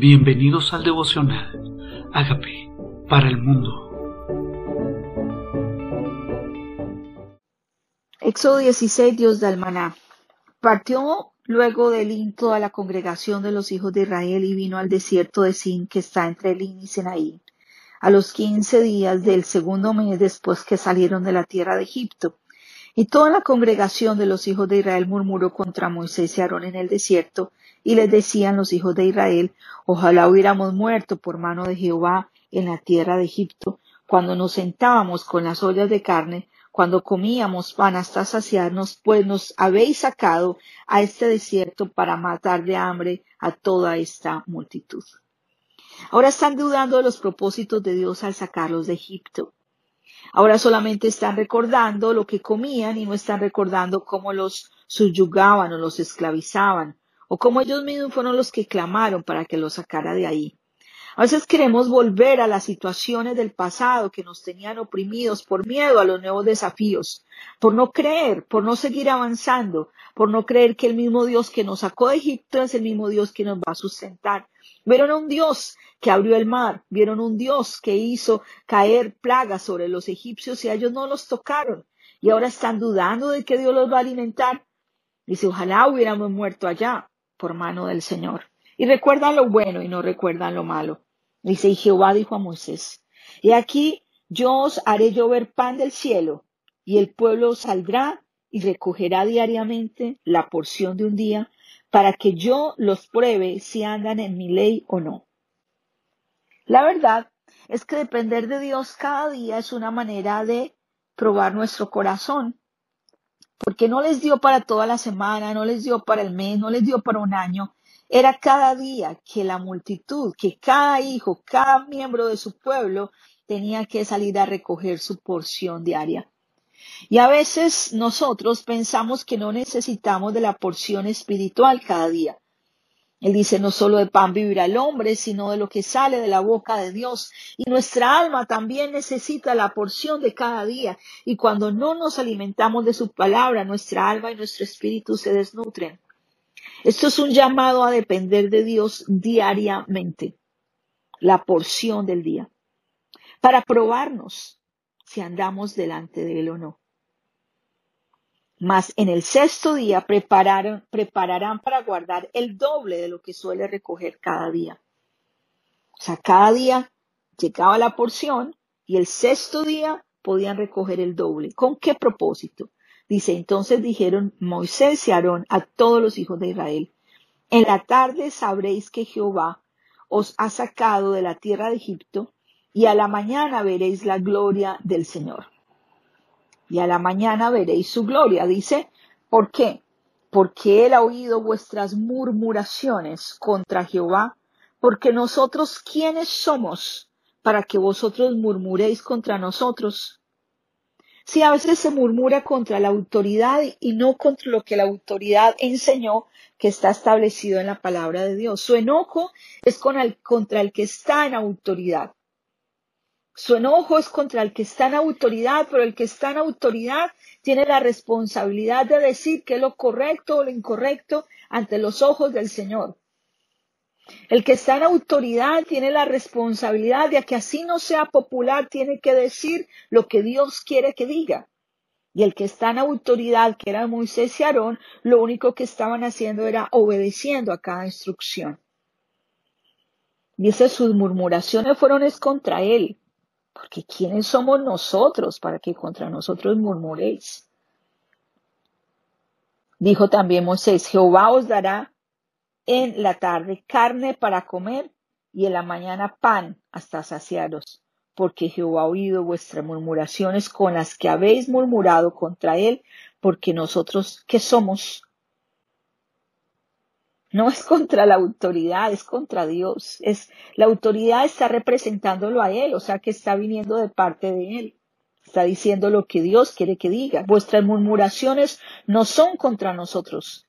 Bienvenidos al devocional. Hágame para el mundo. Éxodo 16, Dios del maná. Partió luego de Elín toda la congregación de los hijos de Israel y vino al desierto de Sin, que está entre Elín y Senaí, a los quince días del segundo mes después que salieron de la tierra de Egipto. Y toda la congregación de los hijos de Israel murmuró contra Moisés y Aarón en el desierto, y les decían los hijos de Israel, ojalá hubiéramos muerto por mano de Jehová en la tierra de Egipto, cuando nos sentábamos con las ollas de carne, cuando comíamos pan hasta saciarnos, pues nos habéis sacado a este desierto para matar de hambre a toda esta multitud. Ahora están dudando de los propósitos de Dios al sacarlos de Egipto. Ahora solamente están recordando lo que comían y no están recordando cómo los subyugaban o los esclavizaban o como ellos mismos fueron los que clamaron para que lo sacara de ahí. A veces queremos volver a las situaciones del pasado que nos tenían oprimidos por miedo a los nuevos desafíos, por no creer, por no seguir avanzando, por no creer que el mismo Dios que nos sacó de Egipto es el mismo Dios que nos va a sustentar. Vieron un Dios que abrió el mar, vieron un Dios que hizo caer plagas sobre los egipcios y a ellos no los tocaron. Y ahora están dudando de que Dios los va a alimentar. Dice, ojalá hubiéramos muerto allá por mano del Señor. Y recuerdan lo bueno y no recuerdan lo malo. Dice, y Jehová dijo a Moisés, y aquí yo os haré llover pan del cielo, y el pueblo saldrá y recogerá diariamente la porción de un día, para que yo los pruebe si andan en mi ley o no. La verdad es que depender de Dios cada día es una manera de probar nuestro corazón porque no les dio para toda la semana, no les dio para el mes, no les dio para un año. Era cada día que la multitud, que cada hijo, cada miembro de su pueblo tenía que salir a recoger su porción diaria. Y a veces nosotros pensamos que no necesitamos de la porción espiritual cada día. Él dice, no solo de pan vivirá el hombre, sino de lo que sale de la boca de Dios. Y nuestra alma también necesita la porción de cada día. Y cuando no nos alimentamos de su palabra, nuestra alma y nuestro espíritu se desnutren. Esto es un llamado a depender de Dios diariamente. La porción del día. Para probarnos si andamos delante de Él o no. Mas en el sexto día prepararán para guardar el doble de lo que suele recoger cada día. O sea, cada día llegaba la porción y el sexto día podían recoger el doble. ¿Con qué propósito? Dice, entonces dijeron Moisés y Aarón a todos los hijos de Israel, en la tarde sabréis que Jehová os ha sacado de la tierra de Egipto y a la mañana veréis la gloria del Señor y a la mañana veréis su gloria. Dice, ¿por qué? Porque él ha oído vuestras murmuraciones contra Jehová, porque nosotros quiénes somos para que vosotros murmuréis contra nosotros. Si a veces se murmura contra la autoridad y no contra lo que la autoridad enseñó que está establecido en la palabra de Dios. Su enojo es contra el que está en autoridad. Su enojo es contra el que está en autoridad, pero el que está en autoridad tiene la responsabilidad de decir qué es lo correcto o lo incorrecto ante los ojos del Señor. El que está en autoridad tiene la responsabilidad de que así no sea popular, tiene que decir lo que Dios quiere que diga. Y el que está en autoridad, que era Moisés y Aarón, lo único que estaban haciendo era obedeciendo a cada instrucción. Dice, sus murmuraciones fueron es contra él. Porque ¿quiénes somos nosotros para que contra nosotros murmuréis? Dijo también Moisés, Jehová os dará en la tarde carne para comer y en la mañana pan hasta saciaros, porque Jehová ha oído vuestras murmuraciones con las que habéis murmurado contra él, porque nosotros, ¿qué somos? No es contra la autoridad, es contra Dios. Es, la autoridad está representándolo a Él, o sea que está viniendo de parte de Él. Está diciendo lo que Dios quiere que diga. Vuestras murmuraciones no son contra nosotros,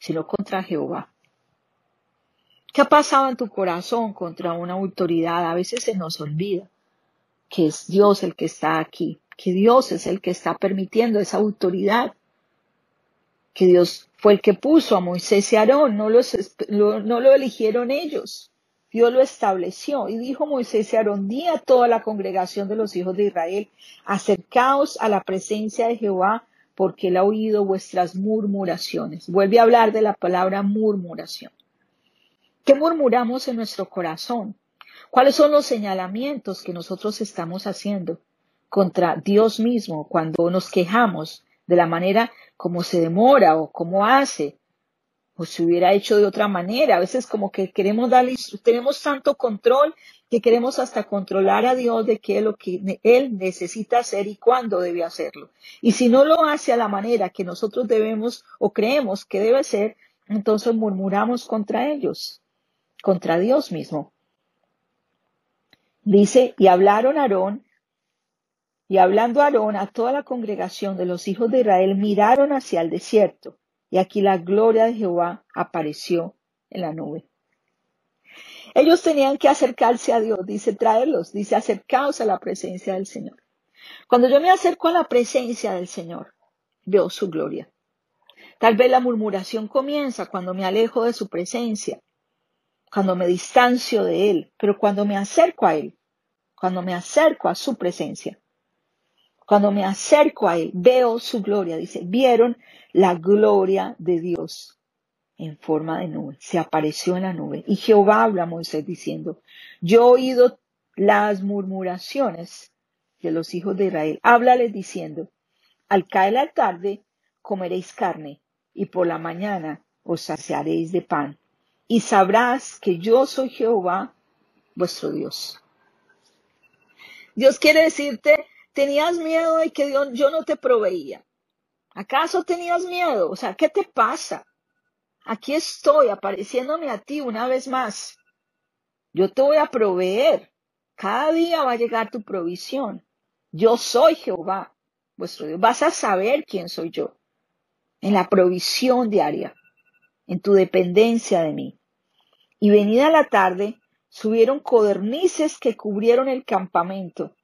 sino contra Jehová. ¿Qué ha pasado en tu corazón contra una autoridad? A veces se nos olvida que es Dios el que está aquí, que Dios es el que está permitiendo esa autoridad que Dios fue el que puso a Moisés y Aarón, no, los, no lo eligieron ellos. Dios lo estableció y dijo Moisés y Aarón, di a toda la congregación de los hijos de Israel, acercaos a la presencia de Jehová, porque él ha oído vuestras murmuraciones. Vuelve a hablar de la palabra murmuración. ¿Qué murmuramos en nuestro corazón? ¿Cuáles son los señalamientos que nosotros estamos haciendo contra Dios mismo cuando nos quejamos de la manera como se demora o como hace o se hubiera hecho de otra manera? A veces como que queremos darle, tenemos tanto control que queremos hasta controlar a Dios de qué es lo que Él necesita hacer y cuándo debe hacerlo. Y si no lo hace a la manera que nosotros debemos o creemos que debe ser, entonces murmuramos contra ellos contra Dios mismo. Dice, y hablaron Aarón, y hablando Aarón a toda la congregación de los hijos de Israel, miraron hacia el desierto, y aquí la gloria de Jehová apareció en la nube. Ellos tenían que acercarse a Dios, dice traerlos, dice acercaos a la presencia del Señor. Cuando yo me acerco a la presencia del Señor, veo su gloria. Tal vez la murmuración comienza cuando me alejo de su presencia, cuando me distancio de Él, pero cuando me acerco a Él, cuando me acerco a su presencia, cuando me acerco a Él, veo su gloria, dice, vieron la gloria de Dios en forma de nube, se apareció en la nube. Y Jehová habla a Moisés diciendo, yo he oído las murmuraciones de los hijos de Israel, háblales diciendo, al caer la tarde comeréis carne y por la mañana os saciaréis de pan y sabrás que yo soy Jehová, vuestro Dios. Dios quiere decirte, tenías miedo de que Dios, yo no te proveía. ¿Acaso tenías miedo? O sea, ¿qué te pasa? Aquí estoy apareciéndome a ti una vez más. Yo te voy a proveer. Cada día va a llegar tu provisión. Yo soy Jehová, vuestro Dios. Vas a saber quién soy yo en la provisión diaria en tu dependencia de mí. Y venida la tarde, subieron codornices que cubrieron el campamento,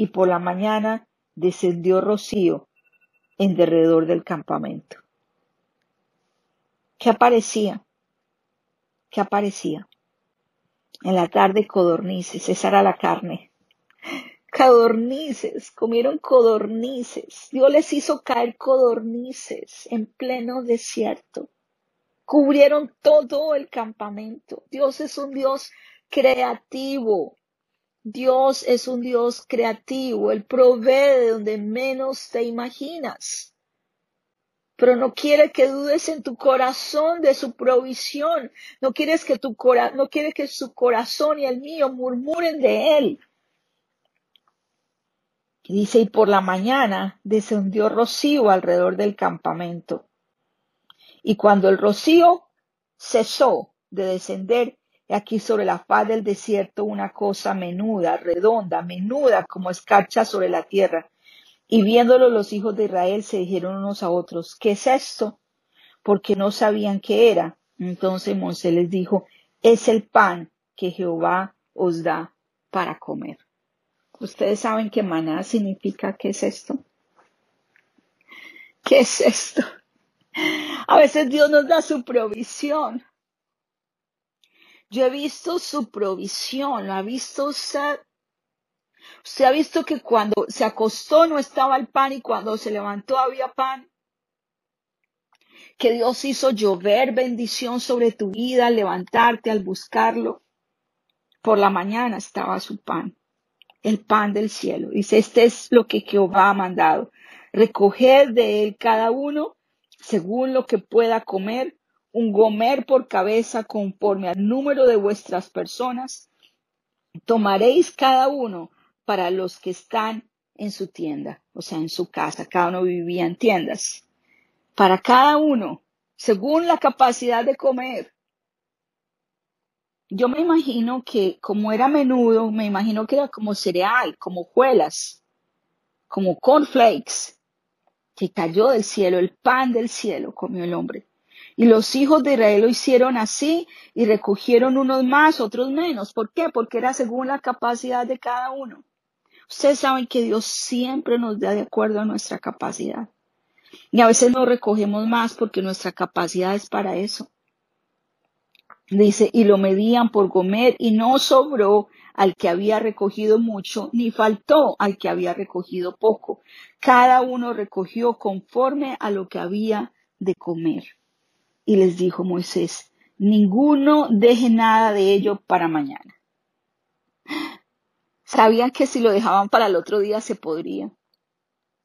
y por la mañana descendió rocío en derredor del campamento. ¿Qué aparecía? ¿Qué aparecía? En la tarde codornices, esa era la carne. Codornices, comieron codornices. Dios les hizo caer codornices en pleno desierto cubrieron todo el campamento. Dios es un Dios creativo. Dios es un Dios creativo. Él provee de donde menos te imaginas. Pero no quiere que dudes en tu corazón de su provisión. No quieres que tu cora no quiere que su corazón y el mío murmuren de él. Y dice, y por la mañana descendió rocío alrededor del campamento. Y cuando el rocío cesó de descender, aquí sobre la faz del desierto una cosa menuda, redonda, menuda como escarcha sobre la tierra. Y viéndolo los hijos de Israel se dijeron unos a otros, ¿qué es esto? Porque no sabían qué era. Entonces Moisés les dijo, es el pan que Jehová os da para comer. ¿Ustedes saben qué maná significa qué es esto? ¿Qué es esto? A veces Dios nos da su provisión. Yo he visto su provisión, lo ha visto usted. Usted ha visto que cuando se acostó no estaba el pan y cuando se levantó había pan. Que Dios hizo llover bendición sobre tu vida al levantarte, al buscarlo. Por la mañana estaba su pan, el pan del cielo. Dice, este es lo que Jehová ha mandado. Recoger de él cada uno según lo que pueda comer, un gomer por cabeza conforme al número de vuestras personas. Tomaréis cada uno para los que están en su tienda, o sea, en su casa. Cada uno vivía en tiendas. Para cada uno, según la capacidad de comer. Yo me imagino que como era menudo, me imagino que era como cereal, como juelas, como cornflakes que cayó del cielo, el pan del cielo comió el hombre. Y los hijos de Israel lo hicieron así y recogieron unos más, otros menos. ¿Por qué? Porque era según la capacidad de cada uno. Ustedes saben que Dios siempre nos da de acuerdo a nuestra capacidad. Y a veces no recogemos más porque nuestra capacidad es para eso. Dice, y lo medían por comer y no sobró al que había recogido mucho, ni faltó al que había recogido poco. Cada uno recogió conforme a lo que había de comer. Y les dijo Moisés, ninguno deje nada de ello para mañana. Sabían que si lo dejaban para el otro día se podría.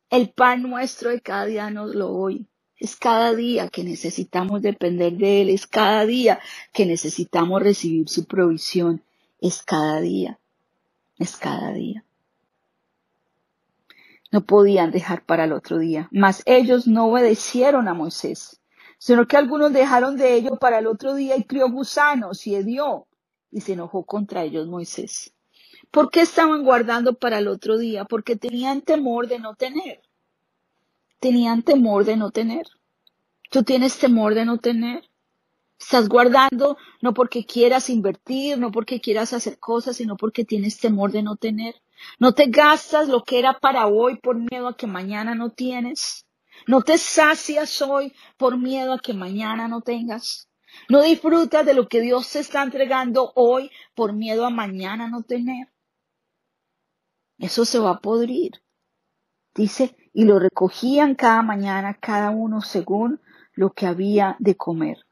El pan nuestro de cada día nos lo hoy. Es cada día que necesitamos depender de Él, es cada día que necesitamos recibir su provisión, es cada día, es cada día. No podían dejar para el otro día, mas ellos no obedecieron a Moisés, sino que algunos dejaron de ello para el otro día y crió gusanos y hedió, y se enojó contra ellos Moisés. ¿Por qué estaban guardando para el otro día? Porque tenían temor de no tener tenían temor de no tener. Tú tienes temor de no tener. Estás guardando no porque quieras invertir, no porque quieras hacer cosas, sino porque tienes temor de no tener. No te gastas lo que era para hoy por miedo a que mañana no tienes. No te sacias hoy por miedo a que mañana no tengas. No disfrutas de lo que Dios te está entregando hoy por miedo a mañana no tener. Eso se va a podrir. Dice, y lo recogían cada mañana, cada uno según lo que había de comer.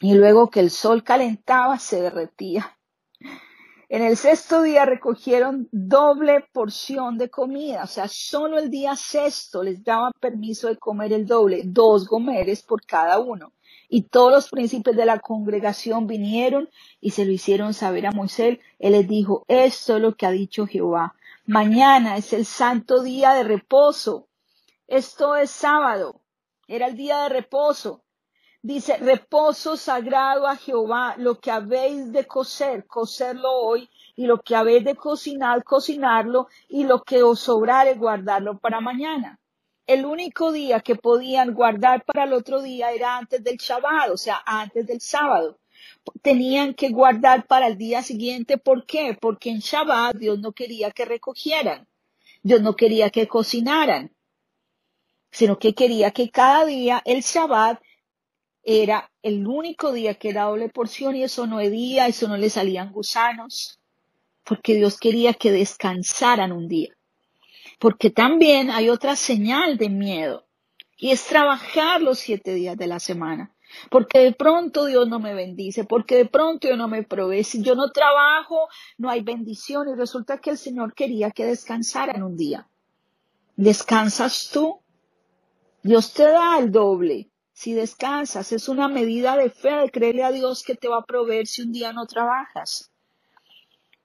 Y luego que el sol calentaba, se derretía. En el sexto día recogieron doble porción de comida, o sea, solo el día sexto les daban permiso de comer el doble, dos gomeres por cada uno. Y todos los príncipes de la congregación vinieron y se lo hicieron saber a Moisés. Él les dijo, esto es lo que ha dicho Jehová. Mañana es el santo día de reposo. Esto es sábado. Era el día de reposo. Dice, reposo sagrado a Jehová, lo que habéis de coser, coserlo hoy, y lo que habéis de cocinar, cocinarlo, y lo que os sobrare, guardarlo para mañana. El único día que podían guardar para el otro día era antes del Shabbat, o sea, antes del sábado tenían que guardar para el día siguiente. ¿Por qué? Porque en Shabbat Dios no quería que recogieran, Dios no quería que cocinaran, sino que quería que cada día el Shabbat era el único día que era doble porción y eso no día, eso no le salían gusanos, porque Dios quería que descansaran un día. Porque también hay otra señal de miedo y es trabajar los siete días de la semana. Porque de pronto Dios no me bendice, porque de pronto Dios no me provee. Si yo no trabajo, no hay bendición. Y resulta que el Señor quería que descansaran un día. ¿Descansas tú? Dios te da el doble. Si descansas, es una medida de fe, de creerle a Dios que te va a proveer si un día no trabajas.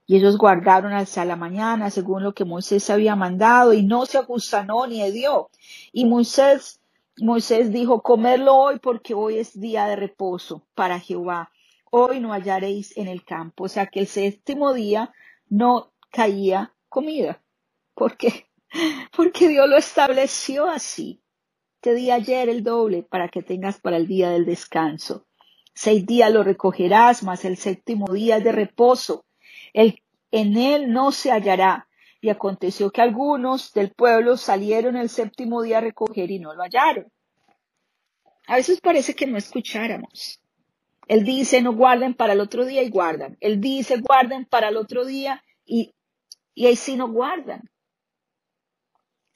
Y ellos guardaron hasta la mañana, según lo que Moisés había mandado, y no se ajustanó ni dio. Y Moisés Moisés dijo, comerlo hoy porque hoy es día de reposo para Jehová. Hoy no hallaréis en el campo. O sea que el séptimo día no caía comida. ¿Por qué? Porque Dios lo estableció así. Te ayer el doble para que tengas para el día del descanso. Seis días lo recogerás, mas el séptimo día es de reposo. En él no se hallará y aconteció que algunos del pueblo salieron el séptimo día a recoger y no lo hallaron. A veces parece que no escucháramos. Él dice, no guarden para el otro día y guardan. Él dice, guarden para el otro día y, y ahí sí no guardan.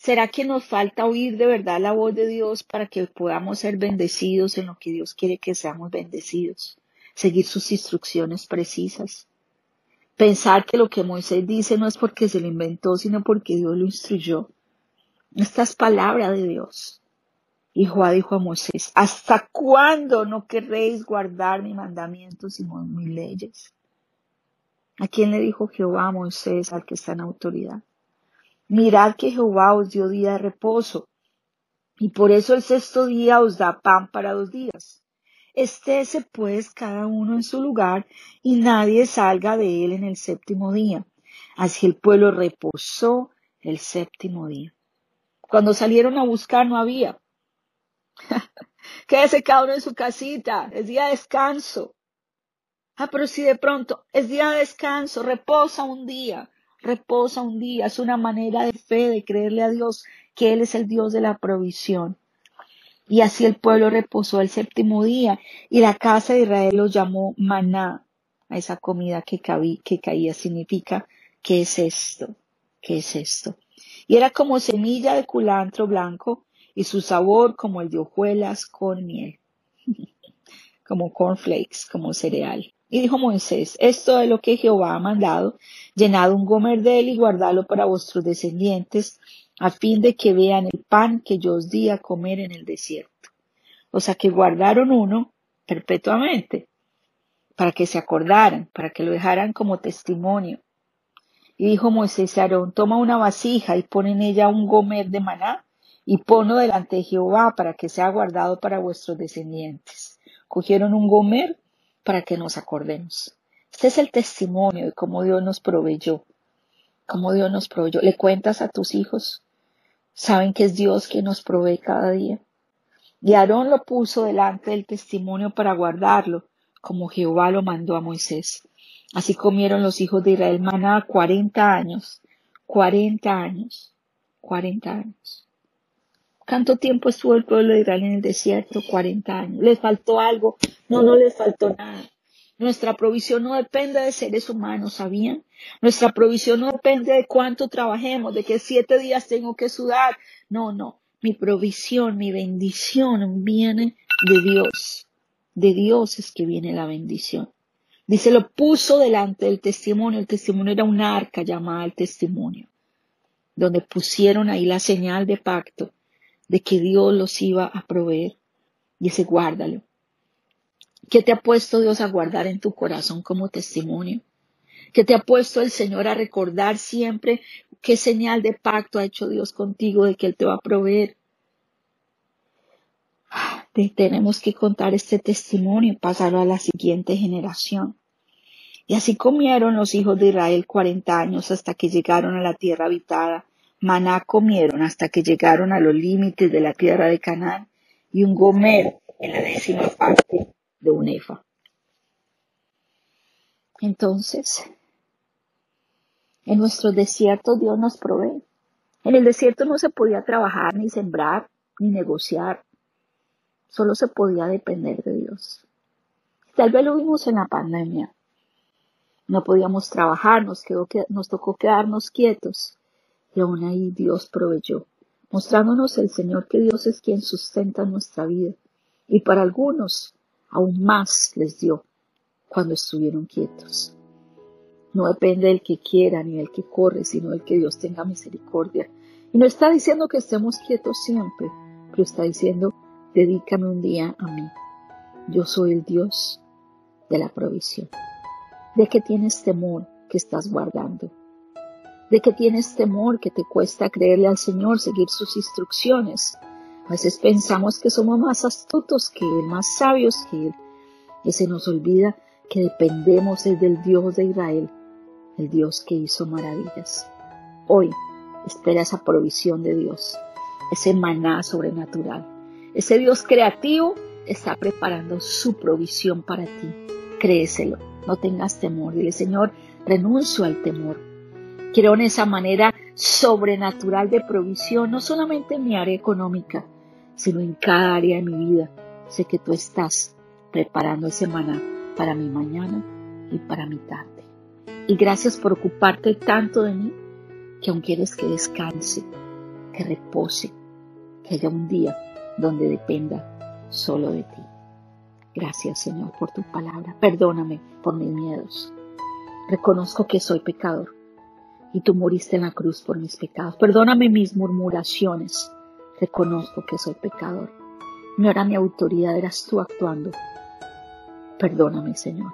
¿Será que nos falta oír de verdad la voz de Dios para que podamos ser bendecidos en lo que Dios quiere que seamos bendecidos? Seguir sus instrucciones precisas. Pensar que lo que Moisés dice no es porque se lo inventó, sino porque Dios lo instruyó. Esta es palabra de Dios. Y Jehová dijo a Moisés, ¿hasta cuándo no querréis guardar mis mandamientos y mis leyes? ¿A quién le dijo Jehová a Moisés, al que está en autoridad? Mirad que Jehová os dio día de reposo, y por eso el sexto día os da pan para dos días. Estése pues cada uno en su lugar y nadie salga de él en el séptimo día. Así el pueblo reposó el séptimo día. Cuando salieron a buscar no había. Quédese cada uno en su casita, es día de descanso. Ah, pero si de pronto es día de descanso, reposa un día, reposa un día. Es una manera de fe, de creerle a Dios que Él es el Dios de la provisión. Y así el pueblo reposó el séptimo día y la casa de Israel los llamó maná. A esa comida que, que caía significa, ¿qué es esto? ¿Qué es esto? Y era como semilla de culantro blanco y su sabor como el de hojuelas con miel, como cornflakes, como cereal. Y dijo Moisés, esto es lo que Jehová ha mandado, llenad un gomer de él y guardadlo para vuestros descendientes, a fin de que vean el pan que yo os di a comer en el desierto. O sea que guardaron uno perpetuamente, para que se acordaran, para que lo dejaran como testimonio. Y dijo Moisés a Aarón, toma una vasija y pon en ella un gomer de maná y ponlo delante de Jehová para que sea guardado para vuestros descendientes. Cogieron un gomer para que nos acordemos. Este es el testimonio de cómo Dios nos proveyó, cómo Dios nos proveyó. ¿Le cuentas a tus hijos? ¿Saben que es Dios quien nos provee cada día? Y Aarón lo puso delante del testimonio para guardarlo, como Jehová lo mandó a Moisés. Así comieron los hijos de Israel maná cuarenta años, cuarenta años, cuarenta años. ¿Cuánto tiempo estuvo el pueblo de Israel en el desierto? 40 años. ¿Les faltó algo? No, no les faltó nada. Nuestra provisión no depende de seres humanos, ¿sabían? Nuestra provisión no depende de cuánto trabajemos, de que siete días tengo que sudar. No, no. Mi provisión, mi bendición viene de Dios. De Dios es que viene la bendición. Dice, lo puso delante del testimonio. El testimonio era un arca llamada el testimonio, donde pusieron ahí la señal de pacto de que Dios los iba a proveer. Y ese guárdalo. ¿Qué te ha puesto Dios a guardar en tu corazón como testimonio? ¿Qué te ha puesto el Señor a recordar siempre qué señal de pacto ha hecho Dios contigo de que Él te va a proveer? tenemos que contar este testimonio y pasarlo a la siguiente generación. Y así comieron los hijos de Israel cuarenta años hasta que llegaron a la tierra habitada maná comieron hasta que llegaron a los límites de la tierra de Canaán y un gomer en la décima parte de un efa. Entonces, en nuestros desiertos Dios nos provee. En el desierto no se podía trabajar, ni sembrar, ni negociar. Solo se podía depender de Dios. Tal vez lo vimos en la pandemia. No podíamos trabajar, nos, quedó, nos tocó quedarnos quietos y aún ahí Dios proveyó, mostrándonos el Señor que Dios es quien sustenta nuestra vida. Y para algunos aún más les dio cuando estuvieron quietos. No depende del que quiera ni del que corre, sino del que Dios tenga misericordia. Y no está diciendo que estemos quietos siempre, pero está diciendo, dedícame un día a mí. Yo soy el Dios de la provisión. ¿De qué tienes temor que estás guardando? De que tienes temor, que te cuesta creerle al Señor, seguir sus instrucciones. A veces pensamos que somos más astutos que Él, más sabios que Él. Y se nos olvida que dependemos del Dios de Israel, el Dios que hizo maravillas. Hoy espera esa provisión de Dios, ese maná sobrenatural. Ese Dios creativo está preparando su provisión para ti. Créeselo, no tengas temor. Dile, Señor, renuncio al temor Quiero en esa manera sobrenatural de provisión, no solamente en mi área económica, sino en cada área de mi vida. Sé que tú estás preparando ese maná para mi mañana y para mi tarde. Y gracias por ocuparte tanto de mí, que aún quieres que descanse, que repose, que haya un día donde dependa solo de ti. Gracias Señor por tu palabra. Perdóname por mis miedos. Reconozco que soy pecador y tú moriste en la cruz por mis pecados. Perdóname mis murmuraciones. Reconozco que soy pecador. No era mi autoridad, eras tú actuando. Perdóname, Señor.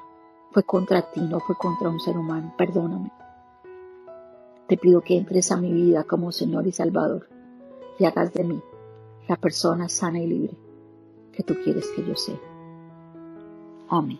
Fue contra ti, no fue contra un ser humano. Perdóname. Te pido que entres a mi vida como Señor y Salvador y hagas de mí la persona sana y libre que tú quieres que yo sea. Amén.